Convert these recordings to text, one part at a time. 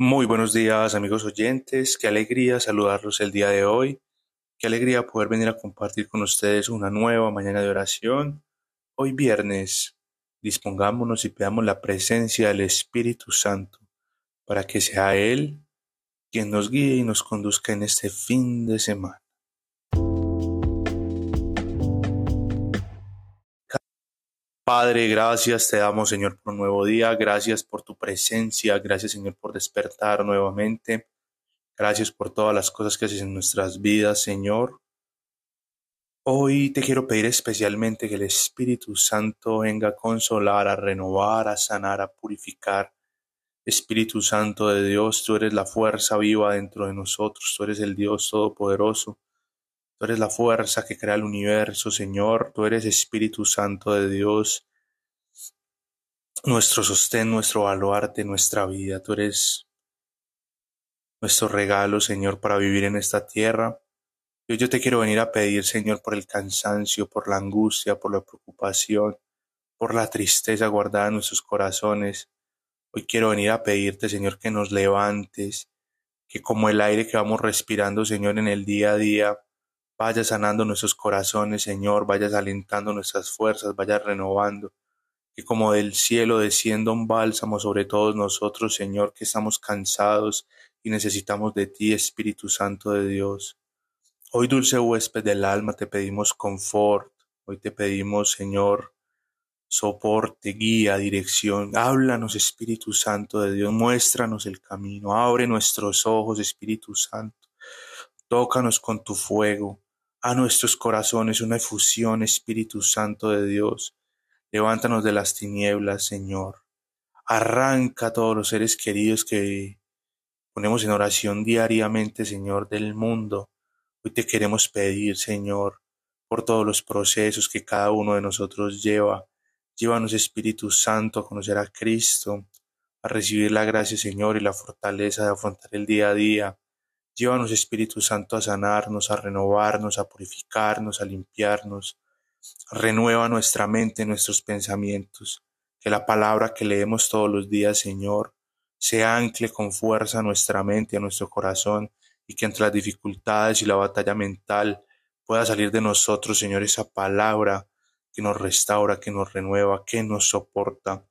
Muy buenos días amigos oyentes, qué alegría saludarlos el día de hoy, qué alegría poder venir a compartir con ustedes una nueva mañana de oración. Hoy viernes, dispongámonos y pidamos la presencia del Espíritu Santo para que sea Él quien nos guíe y nos conduzca en este fin de semana. Padre, gracias te damos, Señor, por un nuevo día. Gracias por tu presencia. Gracias, Señor, por despertar nuevamente. Gracias por todas las cosas que haces en nuestras vidas, Señor. Hoy te quiero pedir especialmente que el Espíritu Santo venga a consolar, a renovar, a sanar, a purificar. Espíritu Santo de Dios, tú eres la fuerza viva dentro de nosotros, tú eres el Dios Todopoderoso. Tú eres la fuerza que crea el universo, Señor. Tú eres Espíritu Santo de Dios, nuestro sostén, nuestro baluarte, nuestra vida. Tú eres nuestro regalo, Señor, para vivir en esta tierra. Yo, yo te quiero venir a pedir, Señor, por el cansancio, por la angustia, por la preocupación, por la tristeza guardada en nuestros corazones. Hoy quiero venir a pedirte, Señor, que nos levantes, que como el aire que vamos respirando, Señor, en el día a día, Vaya sanando nuestros corazones, Señor, vayas alentando nuestras fuerzas, vaya renovando. Que como del cielo descienda un bálsamo sobre todos nosotros, Señor, que estamos cansados y necesitamos de ti, Espíritu Santo de Dios. Hoy, dulce huésped del alma, te pedimos confort. Hoy te pedimos, Señor, soporte, guía, dirección. Háblanos, Espíritu Santo de Dios, muéstranos el camino. Abre nuestros ojos, Espíritu Santo. Tócanos con tu fuego a nuestros corazones una efusión, Espíritu Santo de Dios. Levántanos de las tinieblas, Señor. Arranca a todos los seres queridos que ponemos en oración diariamente, Señor, del mundo. Hoy te queremos pedir, Señor, por todos los procesos que cada uno de nosotros lleva. Llévanos, Espíritu Santo, a conocer a Cristo, a recibir la gracia, Señor, y la fortaleza de afrontar el día a día Llévanos, Espíritu Santo, a sanarnos, a renovarnos, a purificarnos, a limpiarnos. Renueva nuestra mente, nuestros pensamientos. Que la palabra que leemos todos los días, Señor, se ancle con fuerza a nuestra mente, a nuestro corazón, y que entre las dificultades y la batalla mental pueda salir de nosotros, Señor, esa palabra que nos restaura, que nos renueva, que nos soporta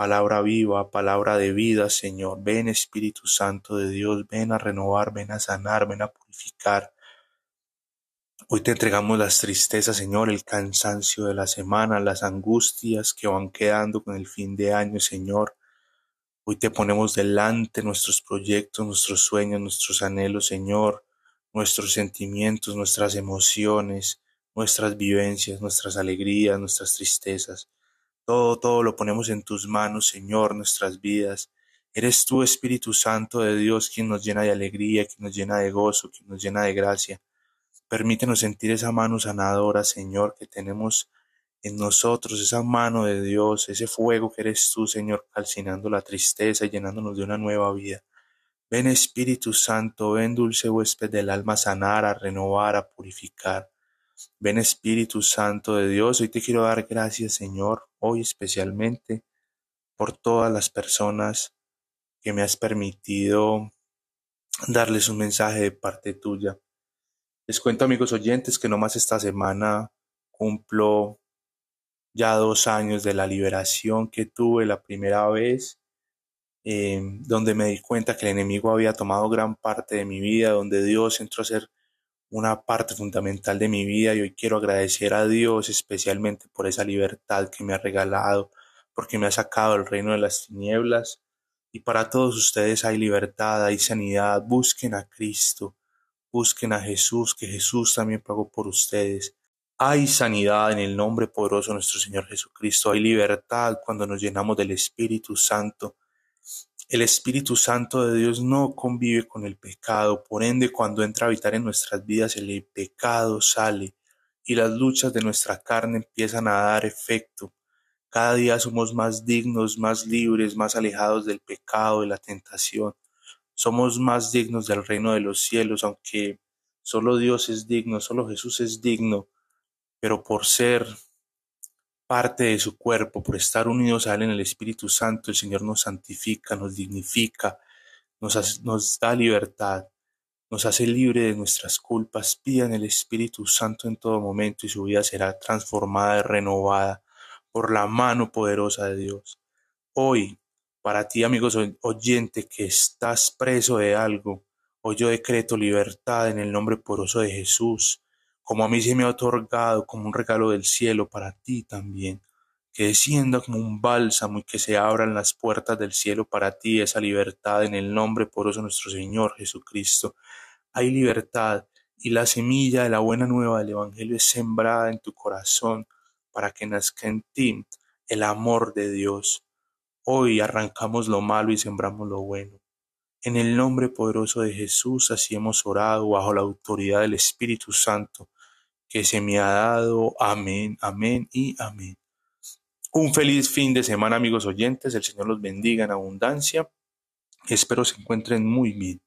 palabra viva, palabra de vida, Señor. Ven Espíritu Santo de Dios, ven a renovar, ven a sanar, ven a purificar. Hoy te entregamos las tristezas, Señor, el cansancio de la semana, las angustias que van quedando con el fin de año, Señor. Hoy te ponemos delante nuestros proyectos, nuestros sueños, nuestros anhelos, Señor, nuestros sentimientos, nuestras emociones, nuestras vivencias, nuestras alegrías, nuestras tristezas. Todo, todo lo ponemos en tus manos, Señor, nuestras vidas. Eres tú, Espíritu Santo de Dios, quien nos llena de alegría, quien nos llena de gozo, quien nos llena de gracia. Permítenos sentir esa mano sanadora, Señor, que tenemos en nosotros, esa mano de Dios, ese fuego que eres tú, Señor, calcinando la tristeza y llenándonos de una nueva vida. Ven Espíritu Santo, ven dulce huésped del alma sanar, a renovar, a purificar. Ven Espíritu Santo de Dios, hoy te quiero dar gracias, Señor, hoy especialmente por todas las personas que me has permitido darles un mensaje de parte tuya. Les cuento, amigos oyentes, que no más esta semana cumplo ya dos años de la liberación que tuve la primera vez, eh, donde me di cuenta que el enemigo había tomado gran parte de mi vida, donde Dios entró a ser una parte fundamental de mi vida y hoy quiero agradecer a Dios especialmente por esa libertad que me ha regalado, porque me ha sacado del reino de las tinieblas. Y para todos ustedes hay libertad, hay sanidad. Busquen a Cristo, busquen a Jesús, que Jesús también pagó por ustedes. Hay sanidad en el nombre poderoso de nuestro Señor Jesucristo. Hay libertad cuando nos llenamos del Espíritu Santo. El Espíritu Santo de Dios no convive con el pecado, por ende cuando entra a habitar en nuestras vidas el pecado sale y las luchas de nuestra carne empiezan a dar efecto. Cada día somos más dignos, más libres, más alejados del pecado, de la tentación. Somos más dignos del reino de los cielos, aunque solo Dios es digno, solo Jesús es digno, pero por ser parte de su cuerpo, por estar unidos a Él en el Espíritu Santo, el Señor nos santifica, nos dignifica, nos, nos da libertad, nos hace libre de nuestras culpas. Pidan el Espíritu Santo en todo momento y su vida será transformada y renovada por la mano poderosa de Dios. Hoy, para ti, amigos oyente, que estás preso de algo, hoy yo decreto libertad en el nombre poderoso de Jesús, como a mí se me ha otorgado como un regalo del cielo para ti también que descienda como un bálsamo y que se abran las puertas del cielo para ti esa libertad en el nombre poderoso de nuestro Señor Jesucristo. Hay libertad y la semilla de la buena nueva del Evangelio es sembrada en tu corazón para que nazca en ti el amor de Dios. Hoy arrancamos lo malo y sembramos lo bueno. En el nombre poderoso de Jesús así hemos orado bajo la autoridad del Espíritu Santo que se me ha dado. Amén, amén y amén. Un feliz fin de semana, amigos oyentes. El Señor los bendiga en abundancia. Espero se encuentren muy bien.